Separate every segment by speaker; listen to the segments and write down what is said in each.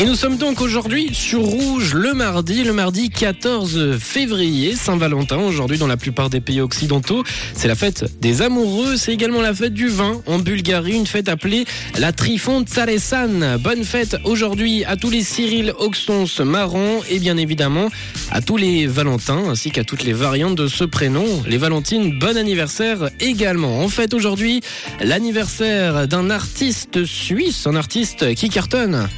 Speaker 1: Et nous sommes donc aujourd'hui sur Rouge le mardi, le mardi 14 février, Saint-Valentin. Aujourd'hui, dans la plupart des pays occidentaux, c'est la fête des amoureux. C'est également la fête du vin en Bulgarie, une fête appelée la Trifon Tsaresan. Bonne fête aujourd'hui à tous les Cyril Oxons marrons et bien évidemment à tous les Valentins ainsi qu'à toutes les variantes de ce prénom. Les Valentines, bon anniversaire également. En fait, aujourd'hui, l'anniversaire d'un artiste suisse, un artiste qui cartonne.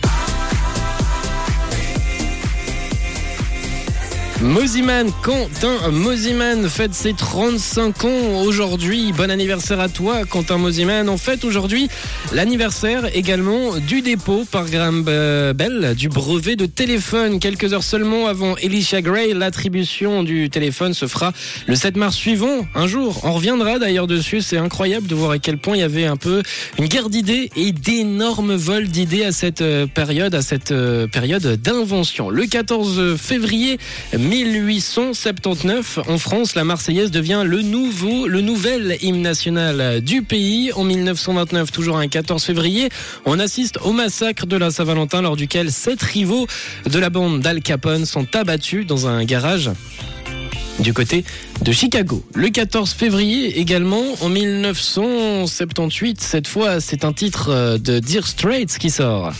Speaker 1: Moziman, Quentin Moziman fête ses 35 ans aujourd'hui. Bon anniversaire à toi, Quentin Moziman. En fait, aujourd'hui, l'anniversaire également du dépôt par Graham Bell du brevet de téléphone. Quelques heures seulement avant Elisha Gray, l'attribution du téléphone se fera le 7 mars suivant. Un jour, on reviendra d'ailleurs dessus. C'est incroyable de voir à quel point il y avait un peu une guerre d'idées et d'énormes vols d'idées à cette euh, période, à cette euh, période d'invention. Le 14 février 1879, en France, la Marseillaise devient le nouveau, le nouvel hymne national du pays. En 1929, toujours un 14 février, on assiste au massacre de la Saint-Valentin lors duquel sept rivaux de la bande d'Al Capone sont abattus dans un garage du côté de Chicago. Le 14 février également, en 1978, cette fois c'est un titre de Dear Straits qui sort.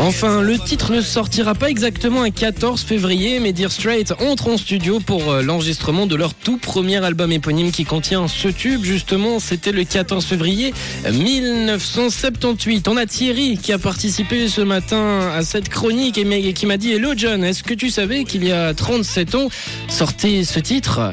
Speaker 1: Enfin, le titre ne sortira pas exactement un 14 février, mais Dear Straight entre en studio pour euh, l'enregistrement de leur tout premier album éponyme qui contient ce tube. Justement, c'était le 14 février 1978. On a Thierry qui a participé ce matin à cette chronique et qui m'a dit Hello John, est-ce que tu savais qu'il y a 37 ans sortait ce titre?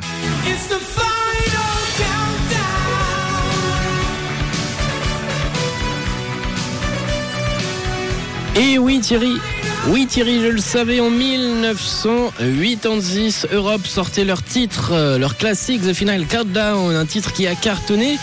Speaker 1: Et oui Thierry, oui Thierry, je le savais, en 1986, Europe sortait leur titre, euh, leur classique The Final Countdown, un titre qui a cartonné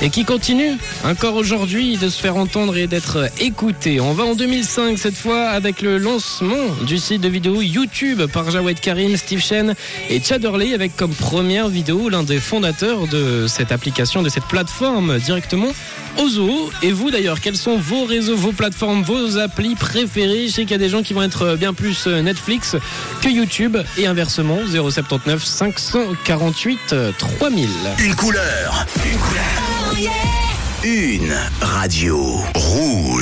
Speaker 1: et qui continue encore aujourd'hui de se faire entendre et d'être écouté. On va en 2005 cette fois avec le lancement du site de vidéo YouTube par Jawed Karim, Steve Chen et Chad Hurley avec comme première vidéo l'un des fondateurs de cette application, de cette plateforme directement Ozo. Et vous d'ailleurs, quels sont vos réseaux, vos plateformes, vos applis préférés? Je sais qu'il y a des gens qui vont être bien plus Netflix que YouTube et inversement 079 548 3000.
Speaker 2: Une couleur. Une couleur. Une radio rouge.